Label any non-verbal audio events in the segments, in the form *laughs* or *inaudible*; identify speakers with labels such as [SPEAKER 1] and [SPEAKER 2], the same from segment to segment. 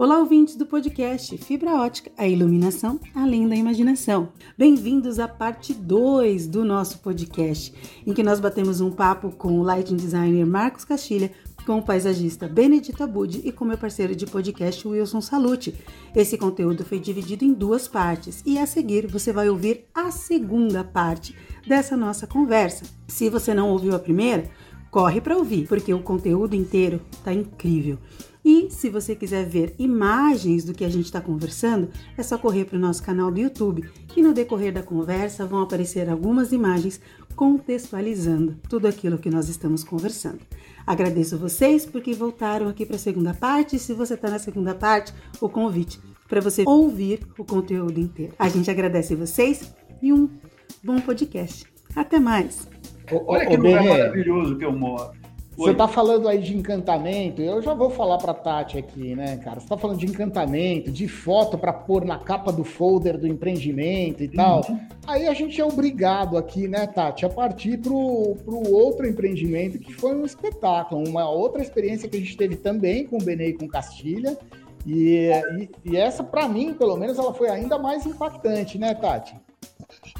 [SPEAKER 1] Olá, ouvintes do podcast Fibra Ótica, a iluminação além da imaginação. Bem-vindos à parte 2 do nosso podcast, em que nós batemos um papo com o lighting designer Marcos Castilha, com o paisagista Benedito Abud e com meu parceiro de podcast Wilson Salute. Esse conteúdo foi dividido em duas partes e a seguir você vai ouvir a segunda parte dessa nossa conversa. Se você não ouviu a primeira, corre para ouvir, porque o conteúdo inteiro tá incrível. E se você quiser ver imagens do que a gente está conversando, é só correr para o nosso canal do YouTube, que no decorrer da conversa vão aparecer algumas imagens contextualizando tudo aquilo que nós estamos conversando. Agradeço vocês porque voltaram aqui para a segunda parte. E se você está na segunda parte, o convite para você ouvir o conteúdo inteiro. A gente agradece vocês e um bom podcast. Até mais!
[SPEAKER 2] Olha que lugar maravilhoso que eu moro.
[SPEAKER 3] Você está falando aí de encantamento, eu já vou falar para Tati aqui, né, cara? Você está falando de encantamento, de foto para pôr na capa do folder do empreendimento e tal. Uhum. Aí a gente é obrigado aqui, né, Tati, a partir para o outro empreendimento que foi um espetáculo, uma outra experiência que a gente teve também com o Benê e com Castilha. E, e, e essa, para mim, pelo menos, ela foi ainda mais impactante, né, Tati?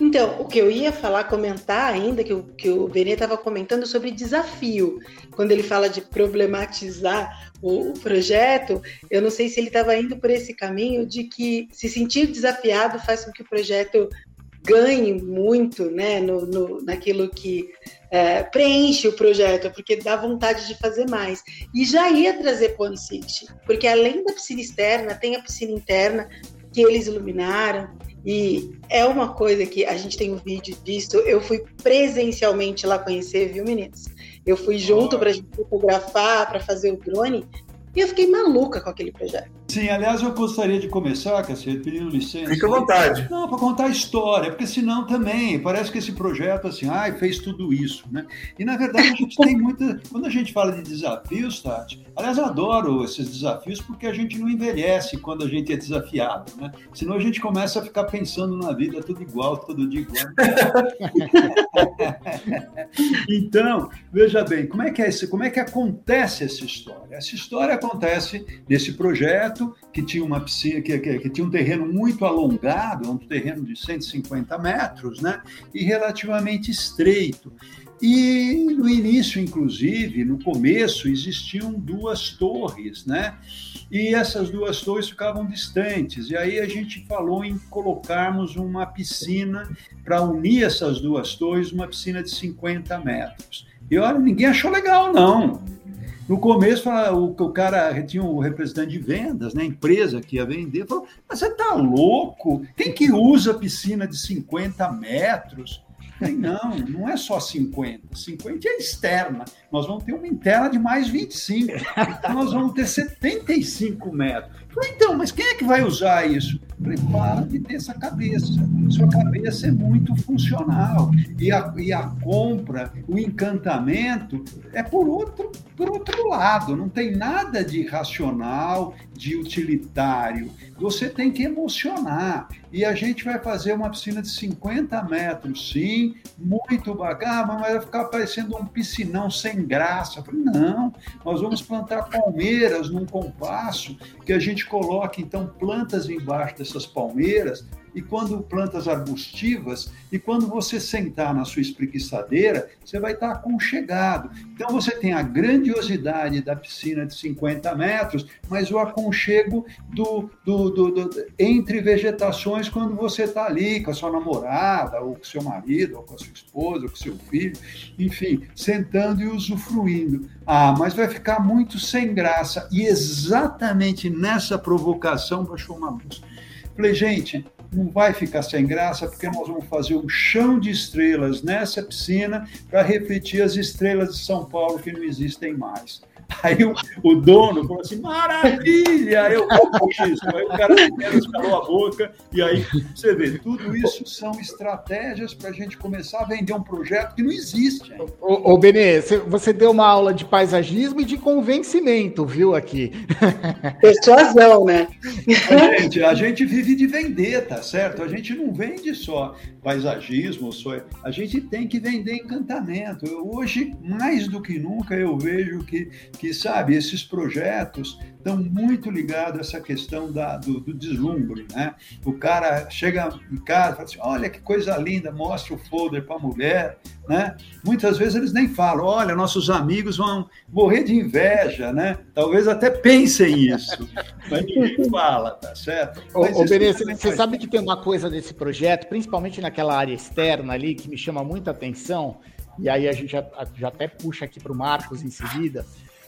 [SPEAKER 4] Então, o que eu ia falar, comentar ainda, que o, que o Benê estava comentando sobre desafio. Quando ele fala de problematizar o, o projeto, eu não sei se ele estava indo por esse caminho de que se sentir desafiado faz com que o projeto ganhe muito né, no, no naquilo que é, preenche o projeto, porque dá vontade de fazer mais. E já ia trazer Pond City, porque além da piscina externa, tem a piscina interna que eles iluminaram, e é uma coisa que a gente tem um vídeo disso. Eu fui presencialmente lá conhecer, viu, meninas? Eu fui junto para gente fotografar, para fazer o drone. E eu fiquei maluca com aquele projeto.
[SPEAKER 2] Sim, aliás, eu gostaria de começar, Cacete, pedindo licença.
[SPEAKER 5] Fique à vontade.
[SPEAKER 2] Não, para contar a história, porque senão também parece que esse projeto, assim, ai, fez tudo isso, né? E na verdade a gente tem muita. Quando a gente fala de desafios, Tati, aliás, eu adoro esses desafios porque a gente não envelhece quando a gente é desafiado, né? Senão a gente começa a ficar pensando na vida tudo igual, todo dia igual. *laughs* então, veja bem, como é que é esse, como é que acontece essa história? Essa história acontece nesse projeto que tinha uma piscina, que, que, que, tinha um terreno muito alongado, um terreno de 150 metros, né? E relativamente estreito. E no início, inclusive, no começo, existiam duas torres, né? E essas duas torres ficavam distantes. E aí a gente falou em colocarmos uma piscina para unir essas duas torres, uma piscina de 50 metros. E olha, ninguém achou legal, não. No começo, o, o cara tinha um representante de vendas, né, empresa que ia vender, falou: Mas você tá louco? Quem que usa piscina de 50 metros? Não, não é só 50. 50 é externa. Nós vamos ter uma interna de mais 25. Então nós vamos ter 75 metros. Falei, então, mas quem é que vai usar isso? Falei, para de ter essa cabeça. Sua cabeça é muito funcional. E a, e a compra, o encantamento, é por outro, por outro lado. Não tem nada de racional, de utilitário. Você tem que emocionar. E a gente vai fazer uma piscina de 50 metros, sim, muito bacana, mas vai ficar parecendo um piscinão sem graça. falei, não, nós vamos plantar palmeiras num compasso que a gente coloca, então, plantas embaixo dessas palmeiras e quando plantas arbustivas, e quando você sentar na sua espreguiçadeira, você vai estar aconchegado. Então você tem a grandiosidade da piscina de 50 metros, mas o aconchego do, do, do, do entre vegetações quando você está ali com a sua namorada, ou com seu marido, ou com a sua esposa, ou com seu filho, enfim, sentando e usufruindo. Ah, mas vai ficar muito sem graça. E exatamente nessa provocação baixou uma luz. Falei, gente, não vai ficar sem graça, porque nós vamos fazer um chão de estrelas nessa piscina para refletir as estrelas de São Paulo que não existem mais. Aí o, o, dono falou assim: maravilha! Eu, isso. Aí o cara escalou a boca, e aí você vê, tudo isso são estratégias para a gente começar a vender um projeto que não existe.
[SPEAKER 3] Ô, ô Benê, você deu uma aula de paisagismo e de convencimento, viu, aqui? *laughs*
[SPEAKER 4] Persuasão, né?
[SPEAKER 2] A gente, a gente vive de vender, tá certo? A gente não vende só paisagismo, só... a gente tem que vender encantamento. Eu, hoje, mais do que nunca, eu vejo que que, sabe, esses projetos estão muito ligados a essa questão da, do, do, deslumbre, né? O cara chega em casa e fala assim, olha que coisa linda, mostra o folder para a mulher, né? Muitas vezes eles nem falam, olha, nossos amigos vão morrer de inveja, né? Talvez até pensem isso, *laughs* mas ninguém fala, tá certo?
[SPEAKER 3] Mas ô, ô você sabe que tem uma coisa desse projeto, principalmente naquela área externa ali, que me chama muita atenção, e aí a gente já, já até puxa aqui para o Marcos em seguida,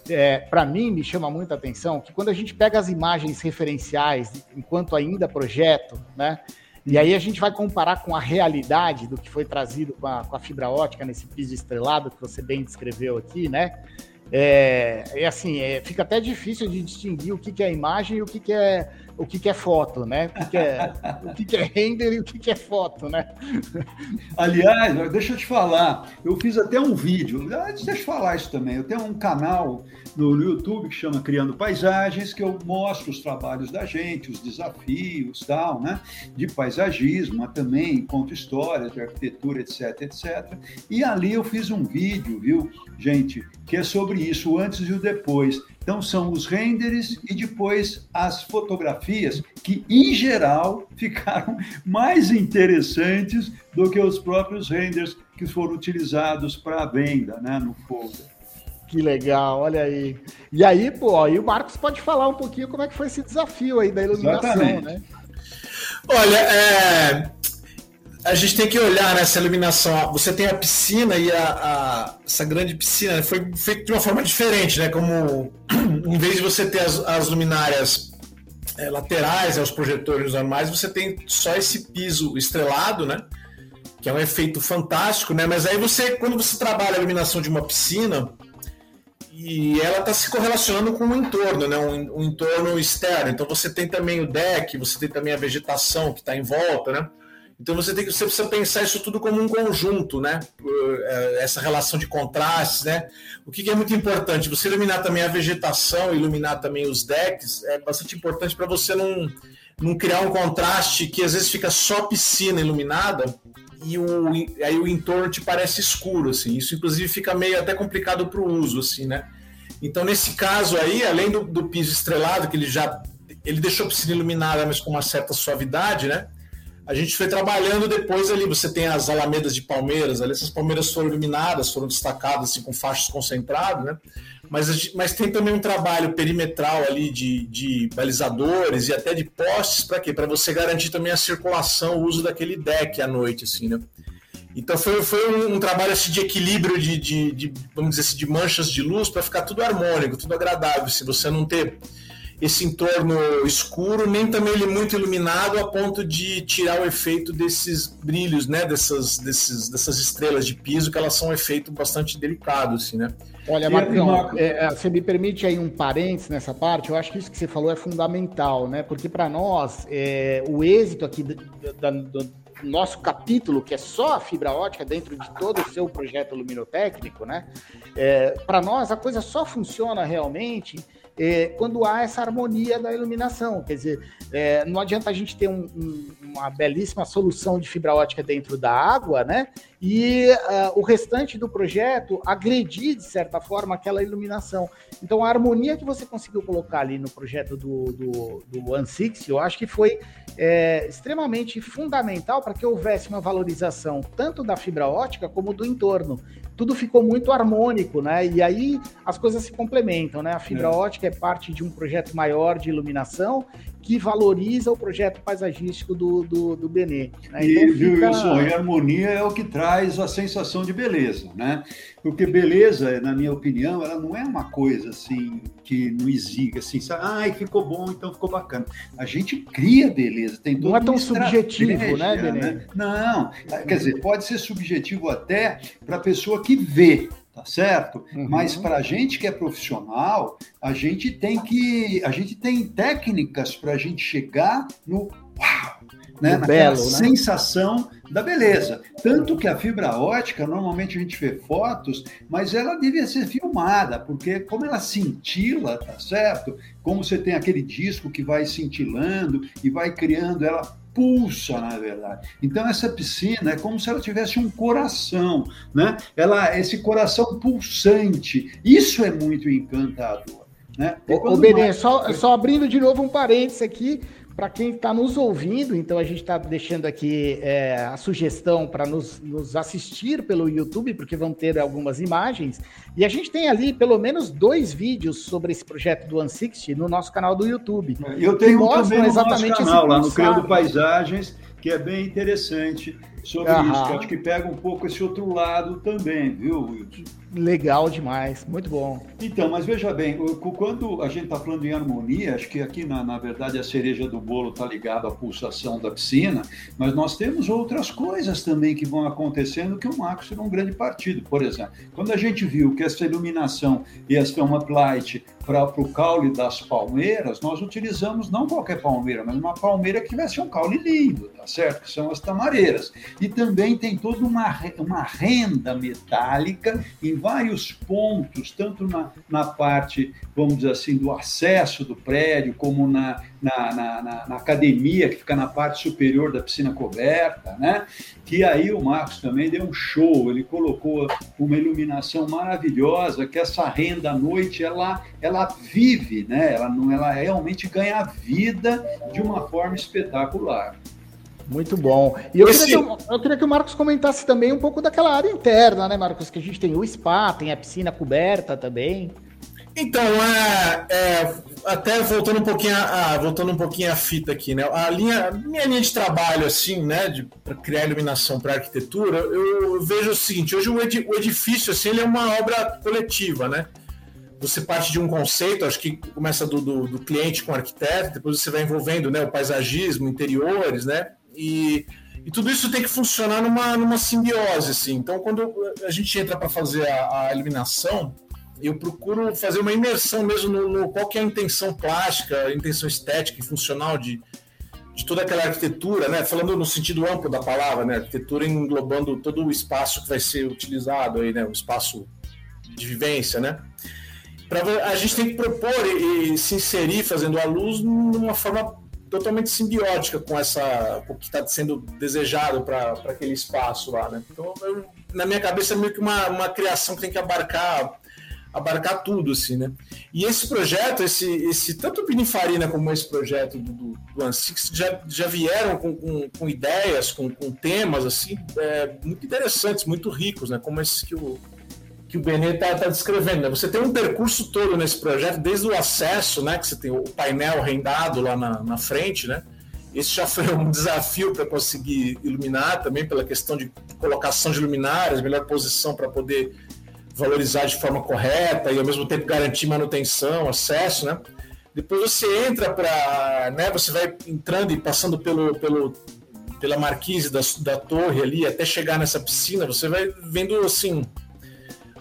[SPEAKER 3] é, para mim, me chama muita atenção que quando a gente pega as imagens referenciais, enquanto ainda projeto, né? E aí a gente vai comparar com a realidade do que foi trazido com a, com a fibra ótica nesse piso estrelado que você bem descreveu aqui, né? É, é assim, é, fica até difícil de distinguir o que, que é imagem e o que, que é o que, que é foto, né? O que, que é, o que, que é render e o que, que é foto, né?
[SPEAKER 2] Aliás, deixa eu te falar, eu fiz até um vídeo, deixa eu te falar isso também. Eu tenho um canal no, YouTube que chama Criando Paisagens, que eu mostro os trabalhos da gente, os desafios, tal, né? De paisagismo, também conto histórias de arquitetura, etc, etc. E ali eu fiz um vídeo, viu, gente, que é sobre isso, o antes e o depois. Então, são os renders e depois as fotografias, que em geral *laughs* ficaram mais interessantes do que os próprios renders que foram utilizados para a venda né, no folder.
[SPEAKER 3] Que legal, olha aí. E aí, pô, aí o Marcos pode falar um pouquinho como é que foi esse desafio aí da iluminação, Exatamente. né?
[SPEAKER 5] Olha, é, a gente tem que olhar nessa iluminação. Você tem a piscina e a, a, essa grande piscina né, foi feita de uma forma diferente, né? Como *clears throat* em vez de você ter as, as luminárias é, laterais, né, os projetores normais, você tem só esse piso estrelado, né? Que é um efeito fantástico, né? Mas aí você, quando você trabalha a iluminação de uma piscina, e ela está se correlacionando com o entorno, né? Um, um, entorno externo. Então você tem também o deck, você tem também a vegetação que está em volta, né? Então você tem que você precisa pensar isso tudo como um conjunto, né? É, essa relação de contrastes, né? O que é muito importante, você iluminar também a vegetação, iluminar também os decks, é bastante importante para você não, não criar um contraste que às vezes fica só piscina iluminada e o, aí o entorno te parece escuro, assim. Isso inclusive fica meio até complicado para o uso, assim, né? Então nesse caso aí, além do, do piso estrelado que ele já ele deixou a piscina iluminada, mas com uma certa suavidade, né? A gente foi trabalhando depois ali. Você tem as alamedas de palmeiras, ali essas palmeiras foram iluminadas, foram destacadas assim, com faixas concentradas, né? Mas, mas tem também um trabalho perimetral ali de, de balizadores e até de postes para quê? Para você garantir também a circulação, o uso daquele deck à noite, assim, né? Então foi, foi um, um trabalho assim, de equilíbrio de, de, de, vamos dizer assim, de manchas de luz para ficar tudo harmônico, tudo agradável. Se você não ter esse entorno escuro, nem também ele muito iluminado a ponto de tirar o efeito desses brilhos, né? Dessas, desses, dessas estrelas de piso, que elas são um efeito bastante delicado, assim, né?
[SPEAKER 3] Olha, Marcão, é, é, você me permite aí um parênteses nessa parte? Eu acho que isso que você falou é fundamental, né? Porque para nós, é, o êxito aqui do, do, nosso capítulo, que é só a fibra ótica dentro de todo o seu projeto luminotécnico, né? É, para nós, a coisa só funciona realmente é, quando há essa harmonia da iluminação. Quer dizer, é, não adianta a gente ter um, um, uma belíssima solução de fibra ótica dentro da água, né? E uh, o restante do projeto agredir, de certa forma, aquela iluminação. Então, a harmonia que você conseguiu colocar ali no projeto do, do, do One Six, eu acho que foi é, extremamente fundamental para que houvesse uma valorização tanto da fibra ótica como do entorno tudo ficou muito harmônico, né? E aí as coisas se complementam, né? A fibra é. ótica é parte de um projeto maior de iluminação que valoriza o projeto paisagístico do, do, do Benê.
[SPEAKER 2] Né? Então, e, fica... Wilson, e harmonia é o que traz a sensação de beleza, né? Porque beleza, na minha opinião, ela não é uma coisa assim que não exige, assim, sabe? ai, ficou bom, então ficou bacana. A gente cria beleza, tem
[SPEAKER 3] Não é tão subjetivo, né, Benê? Né?
[SPEAKER 2] Não, quer dizer, pode ser subjetivo até para a pessoa que vê, tá certo? Uhum. Mas para a gente que é profissional, a gente tem que, a gente tem técnicas para a gente chegar no uau, né? Naquela belo, né? sensação da beleza. Tanto que a fibra ótica, normalmente a gente vê fotos, mas ela devia ser filmada, porque como ela cintila, tá certo? Como você tem aquele disco que vai cintilando e vai criando, ela pulsa, na verdade. Então, essa piscina é como se ela tivesse um coração, né? Ela, esse coração pulsante. Isso é muito encantador. Né?
[SPEAKER 3] Ô, Benê, só, só abrindo de novo um parênteses aqui, para quem está nos ouvindo, então a gente está deixando aqui é, a sugestão para nos, nos, assistir pelo YouTube, porque vão ter algumas imagens. E a gente tem ali pelo menos dois vídeos sobre esse projeto do Unsixty no nosso canal do YouTube.
[SPEAKER 2] Eu tenho um também no exatamente canal, lá no Criando Paisagens, que é bem interessante sobre Aham. isso, que acho que pega um pouco esse outro lado também, viu, Wilson?
[SPEAKER 3] Legal demais, muito bom.
[SPEAKER 2] Então, mas veja bem, quando a gente está falando em harmonia, acho que aqui, na, na verdade, a cereja do bolo está ligada à pulsação da piscina, mas nós temos outras coisas também que vão acontecendo que o Marcos será um grande partido. Por exemplo, quando a gente viu que essa iluminação ia ser uma light para o caule das palmeiras, nós utilizamos não qualquer palmeira, mas uma palmeira que tivesse um caule lindo, tá certo? Que são as tamareiras. E também tem toda uma, uma renda metálica em vários pontos, tanto na, na parte, vamos dizer assim, do acesso do prédio, como na, na, na, na, academia, que fica na parte superior da piscina coberta, né? Que aí o Marcos também deu um show, ele colocou uma iluminação maravilhosa, que essa renda à noite, ela, ela vive, né? Ela, ela realmente ganha vida de uma forma espetacular.
[SPEAKER 3] Muito bom. E eu queria, que, eu queria, que, o Marcos comentasse também um pouco daquela área interna, né, Marcos? Que a gente tem o spa, tem a piscina coberta também.
[SPEAKER 5] Então, é, é, até voltando um pouquinho a, voltando um pouquinho a fita aqui, né? A linha, minha linha de trabalho, assim, né, para criar iluminação para arquitetura, eu, eu, vejo o seguinte: hoje o, ed, o edifício, assim, ele é uma obra coletiva, né? Você parte de um conceito, acho que começa do, do, do cliente com o arquiteto, depois você vai envolvendo, né, o paisagismo, interiores, né? E, e tudo isso tem que funcionar numa, numa simbiose, assim. Então, quando a gente entra para fazer a, a, eliminação, eu procuro fazer uma imersão mesmo no, no, qual que é a intenção plástica, a intenção estética e funcional de, de toda aquela arquitetura, né? Falando no sentido amplo da palavra, né? Arquitetura englobando todo o espaço que vai ser utilizado aí, né? O espaço de vivência, né? Pra, a gente tem que propor e, e se inserir fazendo a luz numa forma totalmente simbiótica com essa com o que está sendo desejado para aquele espaço lá, né? Então, eu, na minha cabeça é meio que uma, uma criação que tem que abarcar abarcar tudo, assim, né? E esse projeto, esse, esse tanto o Pininfarina como esse projeto do, do, do Ansix já, já vieram com, com, com ideias, com, com, temas, assim, é, muito interessantes, muito ricos, né? Como esses que o, que o Benê está tá descrevendo. Né? Você tem um percurso todo nesse projeto, desde o acesso, né, que você tem o painel rendado lá na, na frente, né? Esse já foi *laughs* um desafio para conseguir iluminar também pela questão de colocação de luminárias, melhor posição para poder valorizar de forma correta e ao mesmo tempo garantir manutenção, acesso, né? Depois você entra para, né? Você vai entrando e passando pelo, pelo pela marquise da, da torre ali até chegar nessa piscina, você vai vendo assim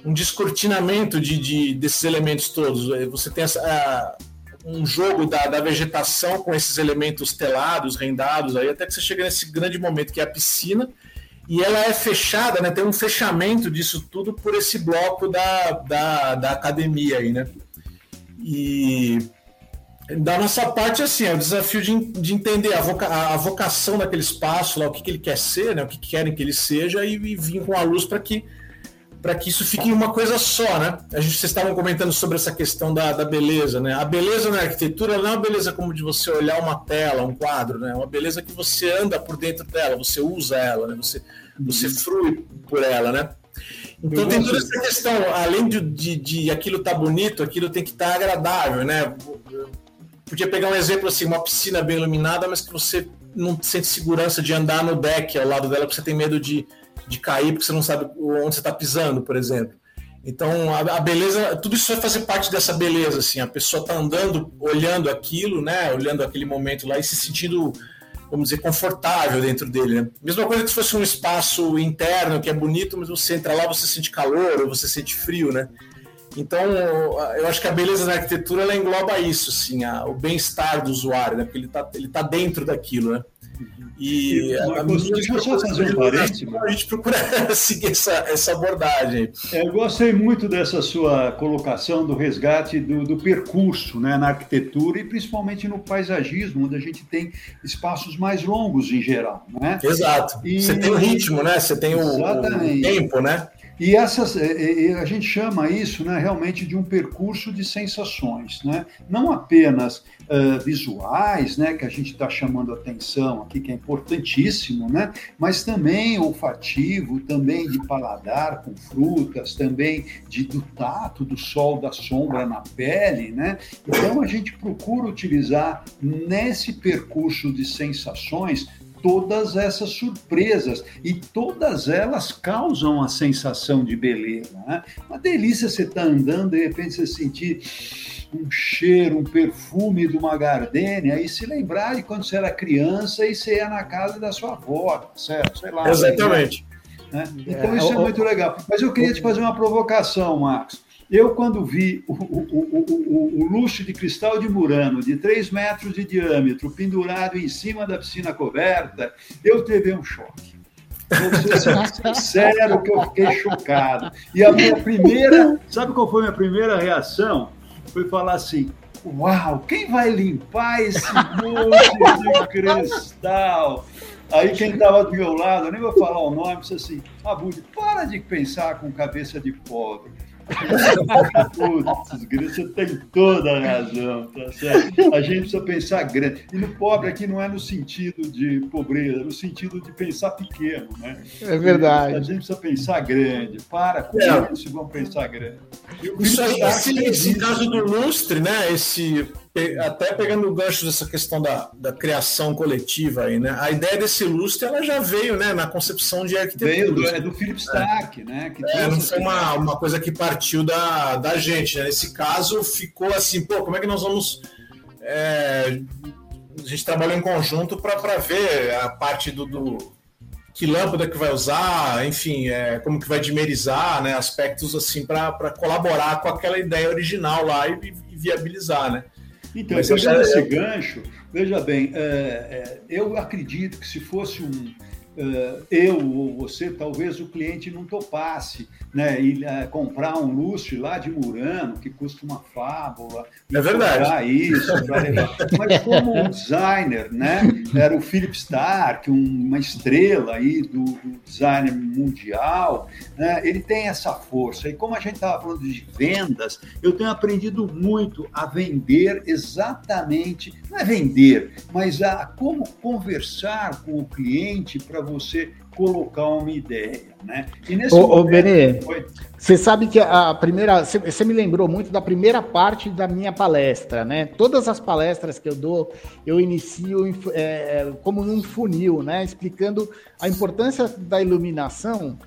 [SPEAKER 5] um descortinamento de, de, desses elementos todos. É, você tem essa, a, um jogo da, da, vegetação com esses elementos telados, rendados, aí até que você chega nesse grande momento que é a piscina, e ela é fechada, né? Tem um fechamento disso tudo por esse bloco da, da, da academia aí, né? E da nossa parte, assim, é o desafio de, de entender a, voca, a vocação daquele espaço lá, o que, que ele quer ser, né? O que, que querem que ele seja, e, e vir com a luz para que para que isso fique uma coisa só, né? A gente, vocês estavam comentando sobre essa questão da, da beleza, né? A beleza na arquitetura não é uma beleza como de você olhar uma tela, um quadro, né? É uma beleza que você anda por dentro dela, você usa ela, né? Você, você uhum. frui por ela, né? Então tem toda essa questão, além de, de, de aquilo estar tá bonito, aquilo tem que estar tá agradável, né? Podia pegar um exemplo assim, uma piscina bem iluminada, mas que você não sente segurança de andar no deck ao lado dela, porque você tem medo de, de cair porque você não sabe onde você está pisando, por exemplo. Então, a, a, beleza, tudo isso vai fazer parte dessa beleza, assim, a pessoa está andando, olhando aquilo, né, olhando aquele momento lá e se sentindo, vamos dizer, confortável dentro dele, né? Mesma coisa que se fosse um espaço interno que é bonito, mas você entra lá, você sente calor ou você sente frio, né? Então, eu acho que a beleza da arquitetura ela engloba isso, assim, a, o bem-estar do usuário, né? Porque ele está ele tá dentro daquilo, né? E
[SPEAKER 2] deixa eu só fazer um parênteses.
[SPEAKER 5] A gente procura *laughs* seguir essa, essa abordagem.
[SPEAKER 2] É, eu gostei muito dessa sua colocação do resgate do, do, percurso né, na arquitetura e principalmente no paisagismo, onde a gente tem espaços mais longos em geral. Né?
[SPEAKER 5] Exato. E... Você tem o ritmo, né? Você tem o, o tempo, né?
[SPEAKER 2] E essas, a gente chama isso né, realmente de um percurso de sensações, né? não apenas uh, visuais, né, que a gente está chamando atenção aqui, que é importantíssimo, né, mas também olfativo, também de paladar com frutas, também de, do tato, do sol, da sombra na pele. Né? Então a gente procura utilizar nesse percurso de sensações todas essas surpresas e todas elas causam a sensação de beleza. Né? Uma delícia você estar tá andando de repente você sentir um cheiro, um perfume de uma gardênia e se lembrar de quando você era criança e você ia na casa da sua avó, certo? Sei lá.
[SPEAKER 5] Exatamente.
[SPEAKER 2] Né? Então isso é muito legal. Mas eu queria te fazer uma provocação, Marcos. Eu, quando vi o, o, o, o, luxo de cristal de Murano, de 3 metros de diâmetro, pendurado em cima da piscina coberta, eu teve um choque. Vou ser *laughs* sincero que eu fiquei chocado. E a minha primeira, sabe qual foi a minha primeira reação? Foi falar assim, uau, quem vai limpar esse luxo de cristal? Aí quem estava do meu lado, eu nem vou falar o nome, disse assim, Abud, para de pensar com cabeça de pobre. Putz, você tem toda a razão, tá certo? A gente precisa pensar grande. E no pobre aqui não é no sentido de pobreza, é no sentido de pensar pequeno, né?
[SPEAKER 3] É verdade.
[SPEAKER 2] A gente precisa pensar grande. Para com é. isso e vamos pensar grande.
[SPEAKER 5] Isso aí, esse, esse caso do lustre, né? Esse até pegando o gancho dessa questão da, da criação coletiva aí, né? A ideia desse lustre ela já veio, né, na concepção de arquitetura. Veio
[SPEAKER 2] do, é do Philip Stark, é. né?
[SPEAKER 5] Que é, não foi uma, uma coisa que partiu da, da gente, né? Nesse caso ficou assim, pô, como é que nós vamos é, a gente trabalhou em conjunto para ver a parte do, do, que lâmpada que vai usar, enfim, é, como que vai dimerizar, né, aspectos assim para colaborar com aquela ideia original lá e, e viabilizar, né?
[SPEAKER 2] Então, Mas pegando esse gancho, veja bem, é, é, eu acredito que se fosse um, eu ou você, talvez o cliente não topasse, né? E uh, comprar um lustre lá de Murano, que custa uma fábula.
[SPEAKER 5] É verdade.
[SPEAKER 2] Isso, Mas como um designer, né? Era o Philip Stark, um, uma estrela aí do, do design mundial, né? ele tem essa força. E como a gente estava falando de vendas, eu tenho aprendido muito a vender exatamente, não é vender, mas a como conversar com o cliente para você colocar uma ideia, né?
[SPEAKER 3] E nesse ô, momento, ô Benê, foi... você sabe que a primeira, você me lembrou muito da primeira parte da minha palestra, né? Todas as palestras que eu dou, eu inicio é, é, como num funil, né? Explicando a importância da iluminação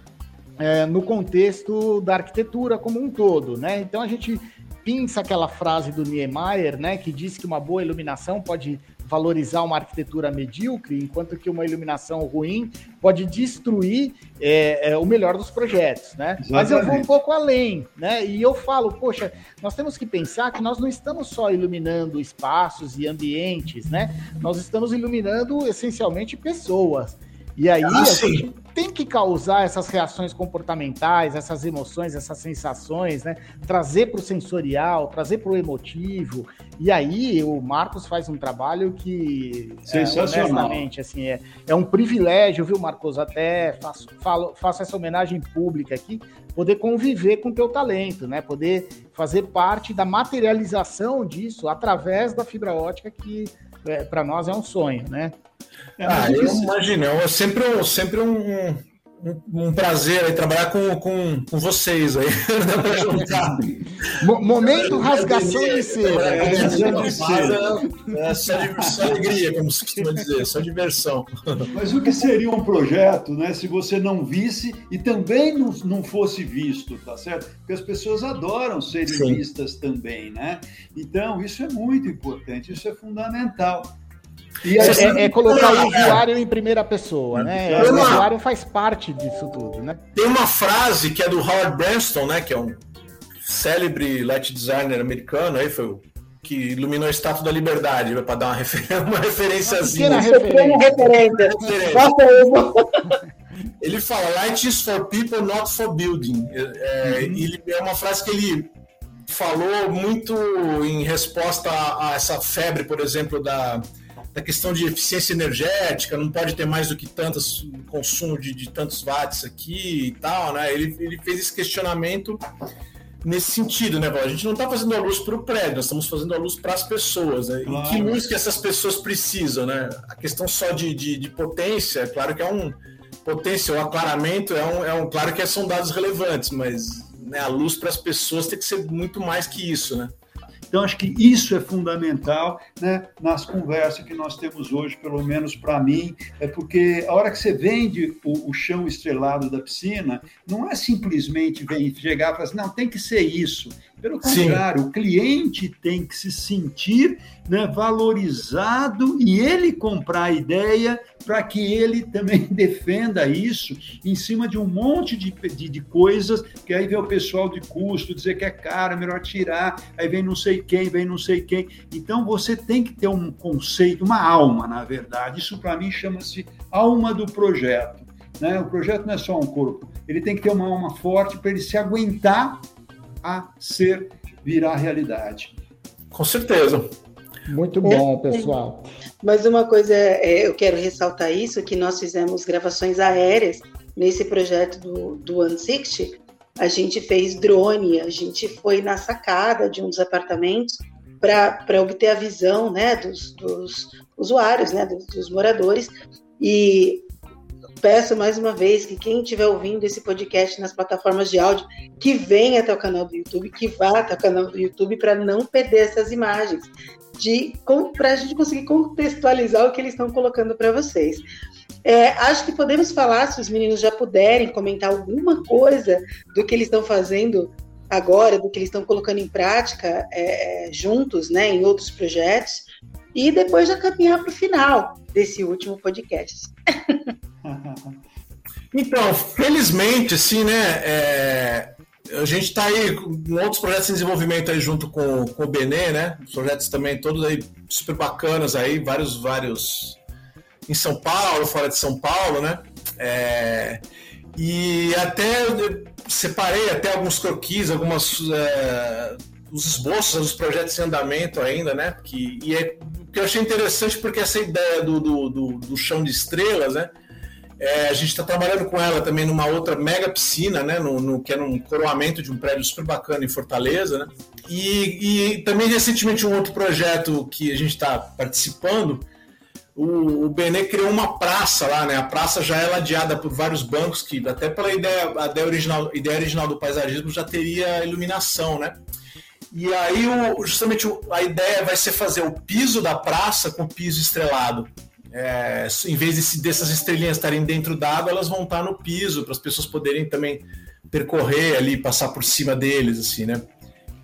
[SPEAKER 3] é, no contexto da arquitetura como um todo, né? Então a gente pinça aquela frase do Niemeyer, né? Que diz que uma boa iluminação pode valorizar uma arquitetura medíocre, enquanto que uma iluminação ruim pode destruir é, é, o melhor dos projetos, né? Exatamente. Mas eu vou um pouco além, né? E eu falo, poxa, nós temos que pensar que nós não estamos só iluminando espaços e ambientes, né? Nós estamos iluminando essencialmente pessoas. E aí ah, a gente tem que causar essas reações comportamentais, essas emoções, essas sensações, né? Trazer para o sensorial, trazer para o emotivo. E aí o Marcos faz um trabalho que,
[SPEAKER 2] é, Sensacional.
[SPEAKER 3] É, assim, é, é um privilégio, viu, Marcos? Até faço, falo, faço essa homenagem pública aqui, poder conviver com o teu talento, né? Poder fazer parte da materialização disso através da fibra ótica que é, para nós é um sonho, né?
[SPEAKER 5] É, ah, eu imagino, é sempre, sempre um, um, um prazer aí, trabalhar com, com, com vocês aí. *laughs*
[SPEAKER 3] Momento rasgação de
[SPEAKER 5] cera. É, é, é, só, só alegria, como se costuma dizer, só diversão. *laughs*
[SPEAKER 2] Mas o que seria um projeto, né, se você não visse e também não, não fosse visto, tá certo? Porque as pessoas adoram serem Sim. vistas também, né? Então, isso é muito importante, isso é fundamental.
[SPEAKER 3] É, é, é, colocar o usuário em primeira pessoa, né? O usuário faz parte disso tudo, né?
[SPEAKER 5] Tem uma frase que é do Howard Branston, né? Que é um célebre light designer americano, aí foi o que iluminou a Estátua da Liberdade, para dar uma, refer *laughs* uma referenciazinha.
[SPEAKER 4] Uma pequena referência. referência. *laughs*
[SPEAKER 5] Ele fala, light is for people, not for building. É, uhum. ele, é uma frase que ele falou muito em resposta a, a essa febre, por exemplo, da, da questão de eficiência energética, não pode ter mais do que tantos consumo de, de tantos watts aqui e tal, né? Ele, ele fez esse questionamento nesse sentido, né, A gente não está fazendo a luz para o prédio, nós estamos fazendo a luz para as pessoas, né? Claro. E que luz que essas pessoas precisam, né? A questão só de, de, de potência, é claro que é um potência, o aclaramento é um, é um claro que são dados relevantes, mas né, a luz para as pessoas tem que ser muito mais que isso, né?
[SPEAKER 2] Então, acho que isso é fundamental né, nas conversas que nós temos hoje, pelo menos para mim, é porque a hora que você vende o, o, chão estrelado da piscina, não é simplesmente vem chegar e falar assim, não, tem que ser isso. Pelo contrário, Sim. o cliente tem que se sentir né, valorizado e ele comprar a ideia para que ele também *laughs* defenda isso em cima de um monte de, de, de, coisas, que aí vem o pessoal de custo dizer que é caro, é melhor tirar, aí vem não sei quem, vem não sei quem. Então você tem que ter um conceito, uma alma, na verdade. Isso para mim chama-se alma do projeto. Né? O projeto não é só um corpo, ele tem que ter uma alma forte para ele se aguentar a ser virar realidade.
[SPEAKER 5] Com certeza.
[SPEAKER 3] Muito bom, pessoal.
[SPEAKER 4] Mas uma coisa, é, eu quero ressaltar isso, que nós fizemos gravações aéreas nesse projeto do, do 160. A gente fez drone, a gente foi na sacada de um dos apartamentos para obter a visão né, dos, dos usuários, né, dos, dos moradores. E peço mais uma vez que quem estiver ouvindo esse podcast nas plataformas de áudio, que venha até o canal do YouTube, que vá até o canal do YouTube para não perder essas imagens, para a gente conseguir contextualizar o que eles estão colocando para vocês. É, acho que podemos falar, se os meninos já puderem comentar alguma coisa do que eles estão fazendo agora, do que eles estão colocando em prática é, juntos, né, em outros projetos, e depois já caminhar para o final desse último podcast. *laughs* *laughs*
[SPEAKER 5] Então, felizmente, assim, né? É, a gente está aí com outros projetos em desenvolvimento aí junto com, com o Benê, né? Projetos também todos aí super bacanas aí, vários, vários em São Paulo, fora de São Paulo, né? É, e até separei até alguns croquis, algumas é, os esboços dos projetos em andamento ainda, né? Que, e é, que eu achei interessante porque essa ideia do, do, do, do chão de estrelas, né? É, a gente está trabalhando com ela também numa outra mega piscina, né? No, no, que é um coroamento de um prédio super bacana em Fortaleza, né? E, e também recentemente um outro projeto que a gente está participando, o, o Benê criou uma praça lá, né? A praça já é ladeada por vários bancos que até pela ideia, a ideia original, ideia original do paisagismo já teria iluminação, né? E aí, o, justamente a ideia vai ser fazer o piso da praça com piso estrelado. É, em vez de, dessas estrelinhas estarem dentro d'água, elas vão estar no piso, para as pessoas poderem também percorrer ali, passar por cima deles, assim, né?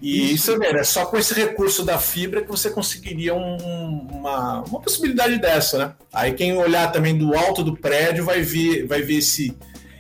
[SPEAKER 5] E isso, isso é só com esse recurso da fibra que você conseguiria um, uma, uma possibilidade dessa, né? Aí quem olhar também do alto do prédio vai ver, vai ver esse,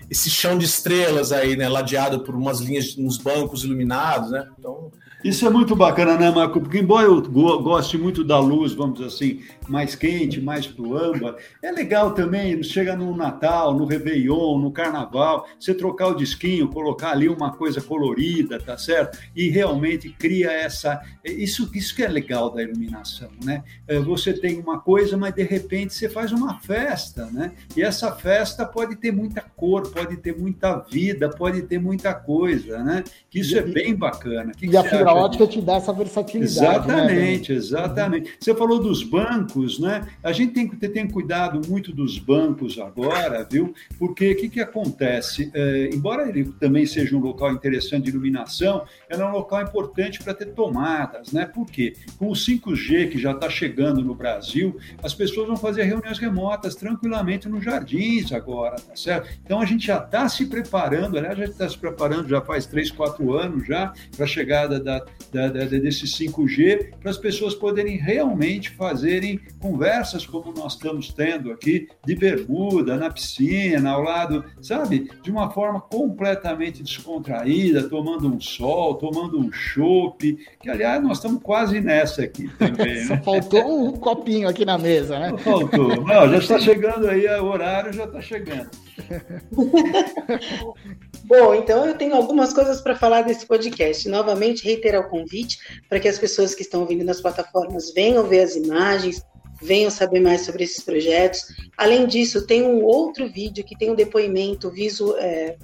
[SPEAKER 5] esse chão de estrelas aí, né? Ladeado por umas linhas, uns bancos iluminados, né? Então,
[SPEAKER 2] isso é muito bacana, né, Marco? Porque, embora eu goste muito da luz, vamos dizer assim, mais quente, mais pro âmbar, é legal também, chega no Natal, no Réveillon, no Carnaval, você trocar o disquinho, colocar ali uma coisa colorida, tá certo? E realmente cria essa. Isso, isso que é legal da iluminação, né? É, você tem uma coisa, mas de repente você faz uma festa, né? E essa festa pode ter muita cor, pode ter muita vida, pode ter muita coisa, né? Que isso é bem bacana. Que
[SPEAKER 3] e que a fibra ótica te dá essa versatilidade.
[SPEAKER 2] Né, exatamente, né, exatamente. Você falou dos bancos, né? A gente tem que ter, tem cuidado muito dos bancos agora, viu? Porque o que, que acontece? É, embora ele também seja um local interessante de iluminação, ele é um local importante para ter tomadas, né? Por quê? Com o 5G que já está chegando no Brasil, as pessoas vão fazer reuniões remotas tranquilamente nos jardins agora, tá certo? Então a gente já está se preparando, aliás, já está se preparando já faz três, quatro anos já para a chegada da da, da, da, desse 5G para as pessoas poderem realmente fazerem conversas como nós estamos tendo aqui, de bermuda, na piscina, ao lado, sabe? De uma forma completamente descontraída, tomando um sol, tomando um chopp, que aliás nós estamos quase nessa aqui também. *laughs*
[SPEAKER 3] Só né? faltou um copinho aqui na mesa, né? Não
[SPEAKER 2] faltou. Não, já está chegando aí, o horário já está chegando. *laughs*
[SPEAKER 4] Bom, então eu tenho algumas coisas para falar desse podcast. Novamente, reiterar o convite para que as pessoas que estão ouvindo nas plataformas venham ver as imagens, venham saber mais sobre esses projetos. Além disso, tem um outro vídeo que tem um depoimento visual. É,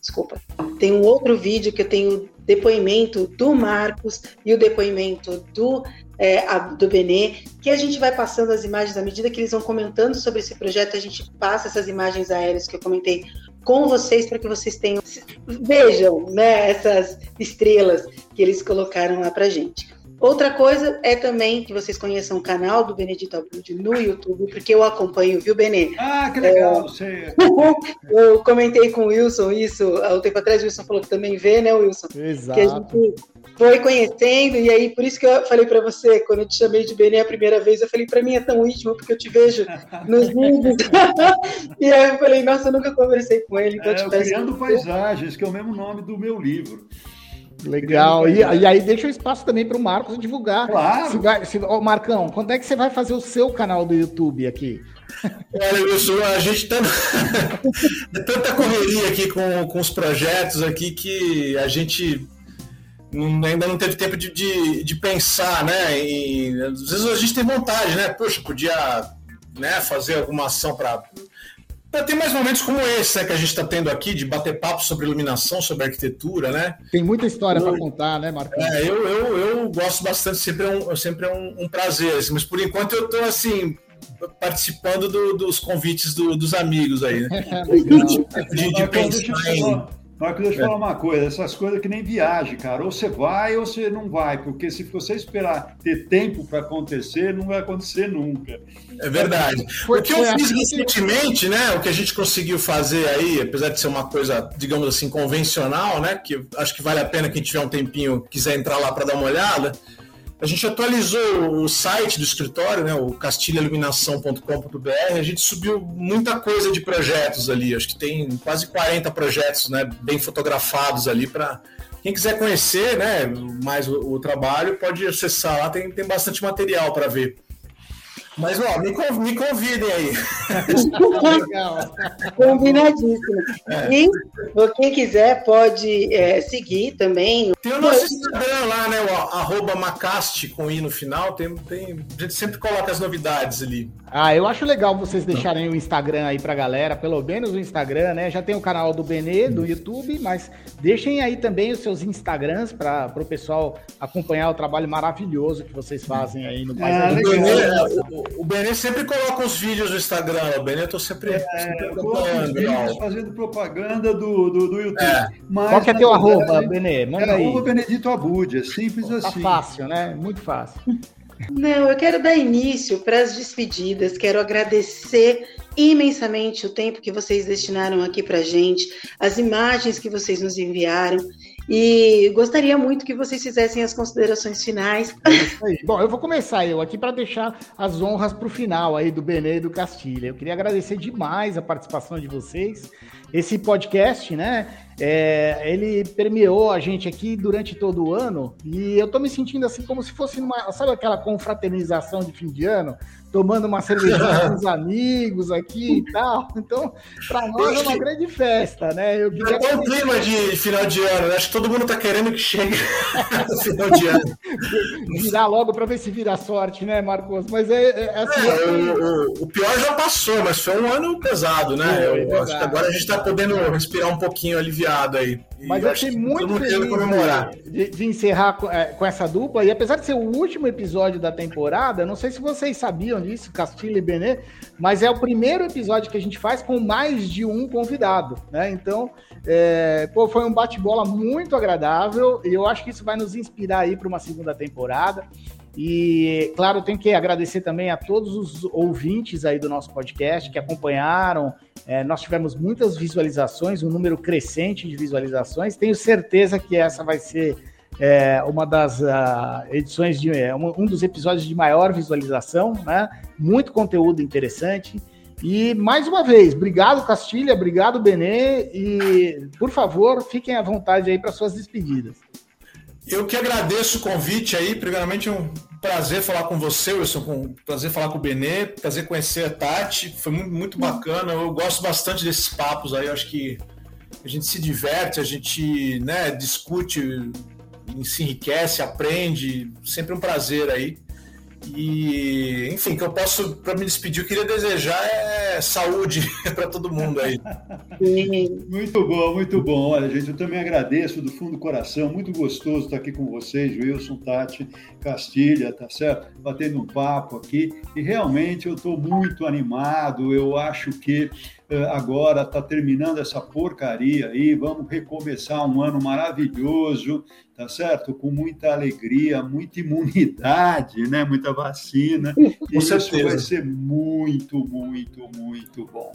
[SPEAKER 4] desculpa, tem um outro vídeo que eu tenho depoimento do Marcos e o depoimento do, é, a, do Benê, que a gente vai passando as imagens à medida que eles vão comentando sobre esse projeto, a gente passa essas imagens aéreas que eu comentei com vocês para que vocês tenham vejam né, essas estrelas que eles colocaram lá para gente. Outra coisa é também que vocês conheçam o canal do Benedito Abud no YouTube, porque eu acompanho, viu, Benê?
[SPEAKER 2] Ah, que legal, é, sei. *laughs*
[SPEAKER 4] eu comentei com o Wilson isso há um tempo atrás, o Wilson falou que também vê, né, Wilson?
[SPEAKER 3] Exato.
[SPEAKER 4] Que a gente foi conhecendo, e aí por isso que eu falei para você, quando eu te chamei de Benê a primeira vez, eu falei, para mim é tão íntimo, porque eu te vejo nos *laughs* vídeos. *laughs* e aí eu falei, nossa, eu nunca conversei com ele. Então
[SPEAKER 2] é, eu Criando Paisagens, que é o mesmo nome do meu livro.
[SPEAKER 3] Legal. E, e, aí deixa o espaço também para o Marcos divulgar.
[SPEAKER 2] Claro.
[SPEAKER 3] Se vai, se, oh, Marcão, quando é que você vai fazer o seu canal do YouTube aqui?
[SPEAKER 5] Olha, Wilson, a gente tá *laughs* é tanta correria aqui com, com os projetos aqui que a gente ainda não teve tempo de, de, de, pensar, né? E às vezes a gente tem vontade, né? Poxa, podia né, fazer alguma ação para tem mais momentos como esse né, que a gente está tendo aqui, de bater papo sobre iluminação, sobre arquitetura, né?
[SPEAKER 3] Tem muita história para contar, né, Marcos?
[SPEAKER 5] É, eu, eu, eu gosto bastante, sempre é um, sempre é um, um prazer, assim, mas por enquanto eu estou assim, participando do, dos convites do, dos amigos aí, né? *laughs*
[SPEAKER 2] de, de pensar em Deixa eu é. falar uma coisa, essas coisas que nem viagem, cara. Ou você vai ou você não vai, porque se você esperar ter tempo para acontecer, não vai acontecer nunca.
[SPEAKER 5] É verdade. Foi, o que eu fiz recentemente, né? O que a gente conseguiu fazer aí, apesar de ser uma coisa, digamos assim, convencional, né? Que acho que vale a pena quem tiver um tempinho quiser entrar lá para dar uma olhada a gente atualizou o site do escritório, né, o castilhailuminação.com.br, a gente subiu muita coisa de projetos ali, acho que tem quase 40 projetos né, bem fotografados ali para quem quiser conhecer né, mais o, o, trabalho, pode acessar lá, tem, tem bastante material para ver. Mas, ó, me, me convidem aí.
[SPEAKER 4] Legal. *laughs* Combinadíssimo. É. E quem quiser pode é, seguir também.
[SPEAKER 5] Tem o nosso Instagram lá, né? O arroba Macaste com I no final. Tem, tem, a gente sempre coloca as novidades ali.
[SPEAKER 3] Ah, eu acho legal vocês deixarem o Instagram aí pra galera, pelo menos o Instagram, né? Já tem o canal do Benê, do YouTube, mas deixem aí também os seus Instagrams para o pessoal acompanhar o trabalho maravilhoso que vocês fazem aí no
[SPEAKER 5] País. É, o, Benê, o, Benê sempre coloca os vídeos no Instagram, o Benê eu tô sempre, é,
[SPEAKER 2] sempre fazendo propaganda do, do, do YouTube. É.
[SPEAKER 3] Mas, Qual que é teu arroba, Benê?
[SPEAKER 2] Manda é aí. Arroba Benedito Abud, é simples tá assim.
[SPEAKER 3] Fácil, né? Muito fácil.
[SPEAKER 4] Não, eu quero dar início para as despedidas, quero agradecer imensamente o tempo que vocês destinaram aqui para gente, as imagens que vocês nos enviaram. E gostaria muito que vocês fizessem as considerações finais.
[SPEAKER 3] É Bom, eu vou começar eu aqui para deixar as honras para o final aí do Benê e do Castilha. Eu queria agradecer demais a participação de vocês. Esse podcast, né? É, ele permeou a gente aqui durante todo o ano e eu tô me sentindo assim como se fosse uma, sabe aquela confraternização de fim de ano? tomando uma cerveja *laughs* com os amigos aqui e tal. Então, para nós é uma grande festa, né?
[SPEAKER 5] Eu queria é um clima de final de ano, né? Acho que todo mundo está querendo que chegue *laughs* no final de ano. *laughs*
[SPEAKER 3] Virar logo para ver se vira sorte, né, Marcos? Mas é, é, é assim. É,
[SPEAKER 5] o, o, pior já passou, mas foi um ano pesado, né? É, eu acho que agora a gente está podendo respirar um pouquinho aliviado aí.
[SPEAKER 3] Mas eu fiquei muito feliz de, de, encerrar com, é, com, essa dupla. E apesar de ser o último episódio da temporada, não sei se vocês sabiam disso, Castilho e Benê, mas é o primeiro episódio que a gente faz com mais de um convidado, né? Então, é, pô, foi um bate-bola muito agradável e eu acho que isso vai nos inspirar aí para uma segunda temporada. E, claro, tenho que agradecer também a todos os ouvintes aí do nosso podcast que acompanharam. É, nós tivemos muitas visualizações, um número crescente de visualizações. Tenho certeza que essa vai ser é, uma das uh, edições de é, um dos episódios de maior visualização, né? Muito conteúdo interessante. E mais uma vez, obrigado Castilha, obrigado Benê e por favor fiquem à vontade aí para suas despedidas.
[SPEAKER 5] Eu que agradeço o convite aí. Primeiramente, um prazer falar com você, Wilson. Um prazer falar com o Benê. Prazer conhecer a Tati. Foi muito, muito bacana. Eu gosto bastante desses papos aí. Eu acho que a gente se diverte, a gente né, discute, se enriquece, aprende. Sempre um prazer aí. E, enfim, que eu posso, para me despedir, eu queria desejar é saúde *laughs* para todo mundo aí.
[SPEAKER 2] muito bom, muito bom. Olha, gente, eu também agradeço do fundo do coração. Muito gostoso estar aqui com vocês, Wilson, Tati, Castilha, tá certo? Batendo um papo aqui. E realmente eu estou muito animado. Eu acho que agora está terminando essa porcaria aí, vamos recomeçar um ano maravilhoso, tá certo? Com muita alegria, muita imunidade, né? Muita vacina. Com e certeza. isso vai ser muito, muito, muito bom.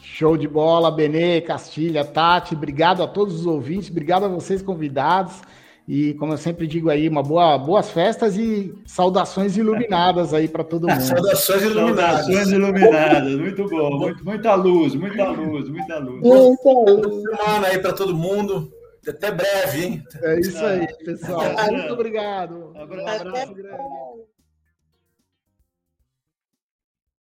[SPEAKER 3] Show de bola, Benê, Castilha, Tati, obrigado a todos os ouvintes, obrigado a vocês convidados. E como eu sempre digo aí, uma boa, boas festas e saudações iluminadas aí para todo mundo. *laughs*
[SPEAKER 2] saudações iluminadas. Saudações iluminadas, muito bom, muito, muita luz, muita luz, muita luz. Boa
[SPEAKER 5] semana aí para todo mundo. Até breve, hein?
[SPEAKER 3] É isso aí, pessoal. Muito obrigado. Um abraço grande.